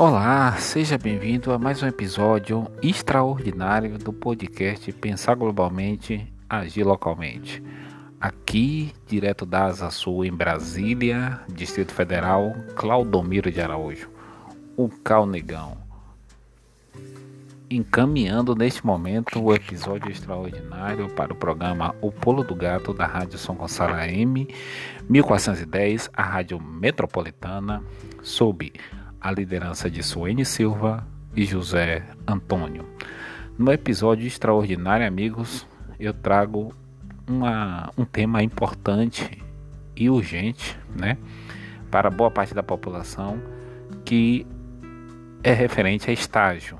Olá, seja bem-vindo a mais um episódio extraordinário do podcast Pensar Globalmente, Agir Localmente. Aqui, direto da Asa Sul, em Brasília, Distrito Federal, Claudomiro de Araújo, o Calnegão. Encaminhando neste momento o episódio extraordinário para o programa O Polo do Gato da Rádio São Gonçalo AM 1410, a Rádio Metropolitana, sob a liderança de Suene Silva e José Antônio. No episódio extraordinário, amigos, eu trago uma, um tema importante e urgente, né, para boa parte da população, que é referente a estágio,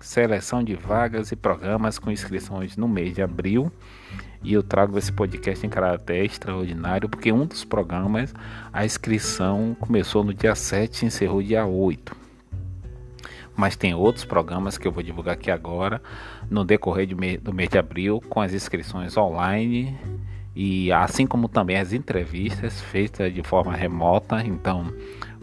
seleção de vagas e programas com inscrições no mês de abril e eu trago esse podcast em caráter extraordinário porque um dos programas, a inscrição começou no dia 7 e encerrou dia 8. Mas tem outros programas que eu vou divulgar aqui agora, no decorrer do mês de abril, com as inscrições online e assim como também as entrevistas feitas de forma remota. Então,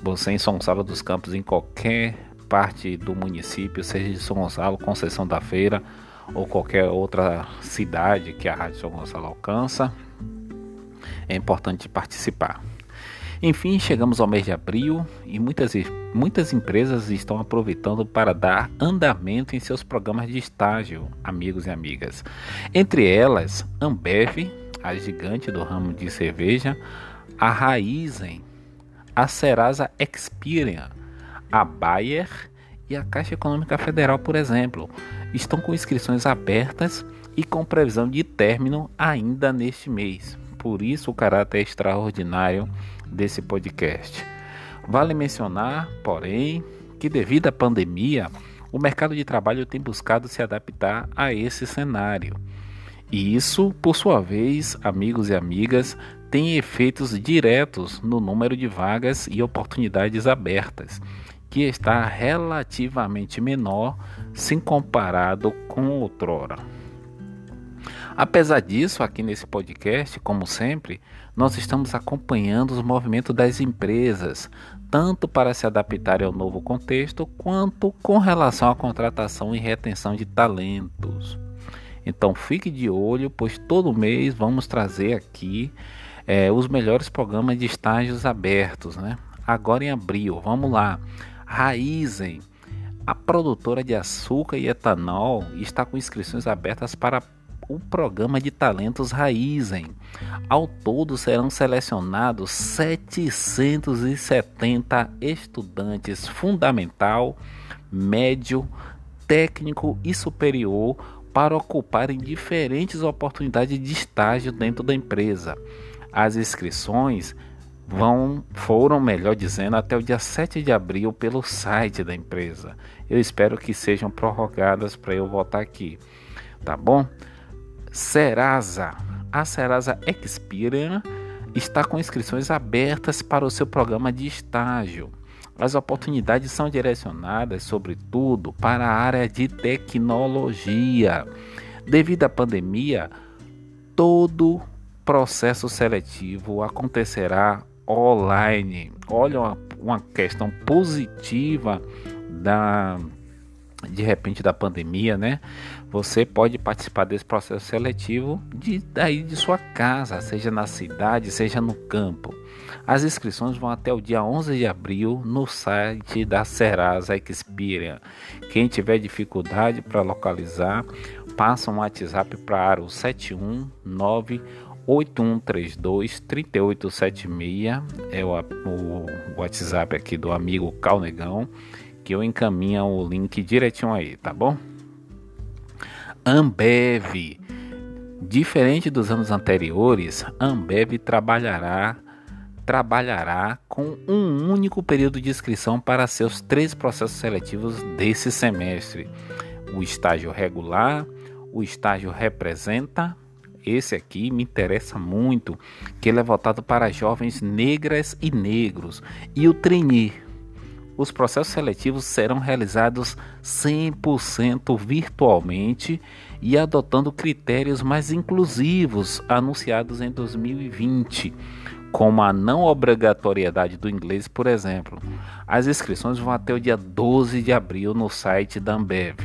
você em São Gonçalo dos Campos, em qualquer parte do município, seja de São Gonçalo, Conceição da Feira, ou qualquer outra cidade que a Rádio São Gonçalo alcança, é importante participar. Enfim, chegamos ao mês de abril e muitas, muitas empresas estão aproveitando para dar andamento em seus programas de estágio, amigos e amigas. Entre elas, Ambev, a gigante do ramo de cerveja, a Raizen, a Serasa Experian, a Bayer e a Caixa Econômica Federal, por exemplo estão com inscrições abertas e com previsão de término ainda neste mês. Por isso o caráter extraordinário desse podcast. Vale mencionar, porém, que devido à pandemia, o mercado de trabalho tem buscado se adaptar a esse cenário. E isso, por sua vez, amigos e amigas, tem efeitos diretos no número de vagas e oportunidades abertas que está relativamente menor se comparado com outrora. Apesar disso, aqui nesse podcast, como sempre, nós estamos acompanhando os movimentos das empresas, tanto para se adaptarem ao novo contexto, quanto com relação à contratação e retenção de talentos. Então fique de olho, pois todo mês vamos trazer aqui é, os melhores programas de estágios abertos, né? Agora em abril, vamos lá. Raizen, a produtora de açúcar e etanol, está com inscrições abertas para o programa de talentos Raizen. Ao todo serão selecionados 770 estudantes fundamental, médio, técnico e superior para ocuparem diferentes oportunidades de estágio dentro da empresa. As inscrições vão foram, melhor dizendo, até o dia 7 de abril pelo site da empresa. Eu espero que sejam prorrogadas para eu voltar aqui, tá bom? Serasa, a Serasa Experian está com inscrições abertas para o seu programa de estágio. As oportunidades são direcionadas, sobretudo, para a área de tecnologia. Devido à pandemia, todo processo seletivo acontecerá online. Olha uma, uma questão positiva da de repente da pandemia, né? Você pode participar desse processo seletivo de daí de sua casa, seja na cidade, seja no campo. As inscrições vão até o dia 11 de abril no site da Serasa Experian. Quem tiver dificuldade para localizar, passa um WhatsApp para o 719 8132 3876 é o, o WhatsApp aqui do amigo Calnegão que eu encaminho o link direitinho aí, tá bom? Ambev Diferente dos anos anteriores, Ambev trabalhará trabalhará com um único período de inscrição para seus três processos seletivos desse semestre: o estágio regular, o estágio representa esse aqui me interessa muito, que ele é voltado para jovens negras e negros. E o trainee. Os processos seletivos serão realizados 100% virtualmente e adotando critérios mais inclusivos anunciados em 2020, como a não obrigatoriedade do inglês, por exemplo. As inscrições vão até o dia 12 de abril no site da Ambev.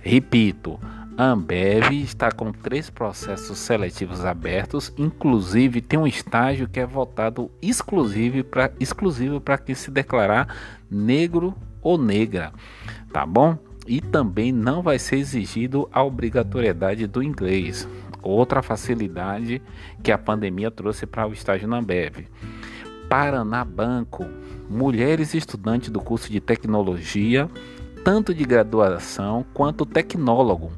Repito, a Ambev está com três processos seletivos abertos, inclusive tem um estágio que é votado exclusivo para exclusivo para quem se declarar negro ou negra, tá bom? E também não vai ser exigido a obrigatoriedade do inglês outra facilidade que a pandemia trouxe para o estágio na Ambev. Paraná Banco, mulheres estudantes do curso de tecnologia, tanto de graduação quanto tecnólogo,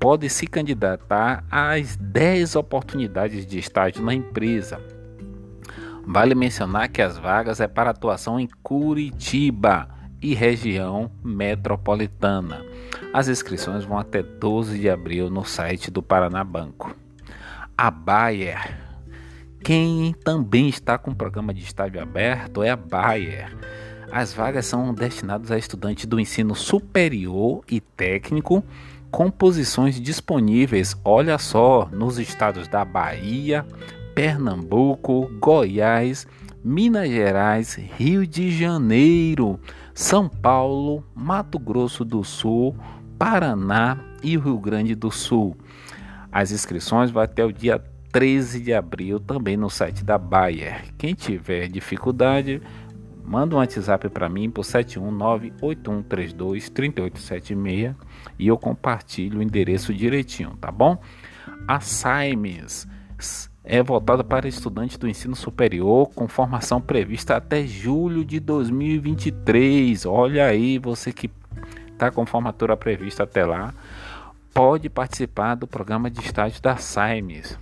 podem se candidatar às 10 oportunidades de estágio na empresa. Vale mencionar que as vagas é para atuação em Curitiba e região metropolitana. As inscrições vão até 12 de abril no site do Paraná Banco. A Bayer. Quem também está com o programa de estágio aberto é a Bayer. As vagas são destinadas a estudantes do ensino superior e técnico com posições disponíveis, olha só, nos estados da Bahia, Pernambuco, Goiás, Minas Gerais, Rio de Janeiro, São Paulo, Mato Grosso do Sul, Paraná e Rio Grande do Sul. As inscrições vão até o dia 13 de abril também no site da Bayer. Quem tiver dificuldade, manda um WhatsApp para mim por 71981323876 e eu compartilho o endereço direitinho, tá bom? A SAIMES é voltada para estudantes do ensino superior com formação prevista até julho de 2023. Olha aí, você que está com formatura prevista até lá, pode participar do programa de estágio da SAIMES.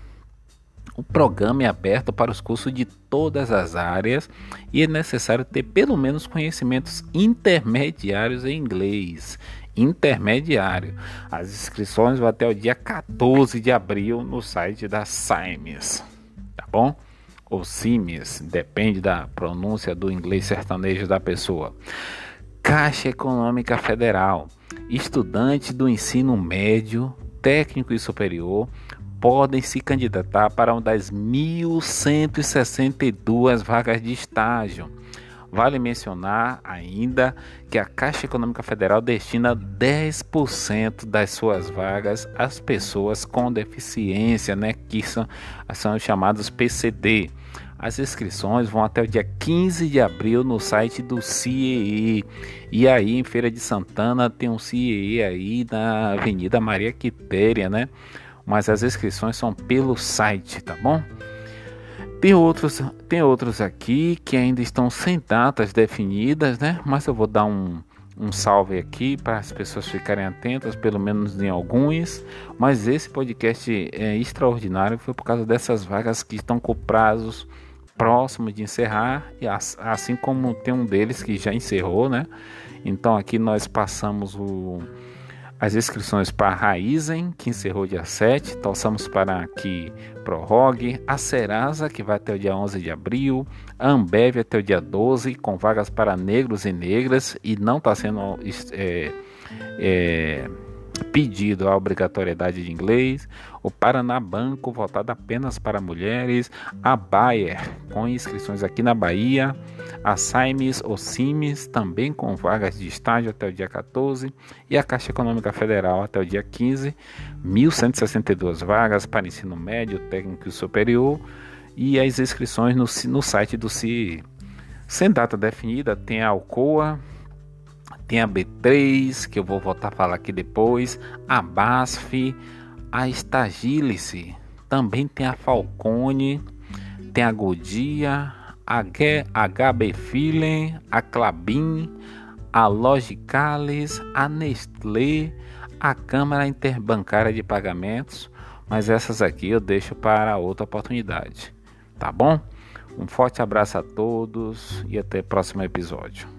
O programa é aberto para os cursos de todas as áreas e é necessário ter pelo menos conhecimentos intermediários em inglês intermediário. As inscrições vão até o dia 14 de abril no site da SAIMES, tá bom? Ou CIMES, depende da pronúncia do inglês sertanejo da pessoa. Caixa Econômica Federal. Estudantes do ensino médio, técnico e superior podem se candidatar para uma das 1.162 vagas de estágio Vale mencionar ainda que a Caixa Econômica Federal destina 10% das suas vagas às pessoas com deficiência, né, que são, são chamados PCD. As inscrições vão até o dia 15 de abril no site do CIEE. E aí em Feira de Santana tem um CIEE aí na Avenida Maria Quitéria, né? Mas as inscrições são pelo site, tá bom? Tem outros, tem outros aqui que ainda estão sem datas definidas, né? Mas eu vou dar um, um salve aqui para as pessoas ficarem atentas, pelo menos em alguns. Mas esse podcast é extraordinário, foi por causa dessas vagas que estão com prazos próximos de encerrar, e assim como tem um deles que já encerrou, né? Então aqui nós passamos o as inscrições para a Raizen, que encerrou dia 7, torçamos para que prorrogue, a Serasa, que vai até o dia 11 de abril, a Ambev até o dia 12, com vagas para negros e negras, e não está sendo é, é, pedido a obrigatoriedade de inglês, o Paraná Banco voltado apenas para mulheres, a Bayer com inscrições aqui na Bahia, a Saimes ou Cimes também com vagas de estágio até o dia 14 e a Caixa Econômica Federal até o dia 15, 1.162 vagas para ensino médio, técnico e superior. E as inscrições no, no site do CIE. Sem data definida, tem a Alcoa, tem a B3, que eu vou voltar a falar aqui depois, a BASF, a Stagilice, também tem a Falcone, tem a Godia, a HB Filen, a Clabin, a Logicalis, a Nestlé, a Câmara Interbancária de Pagamentos, mas essas aqui eu deixo para outra oportunidade, tá bom? Um forte abraço a todos e até o próximo episódio.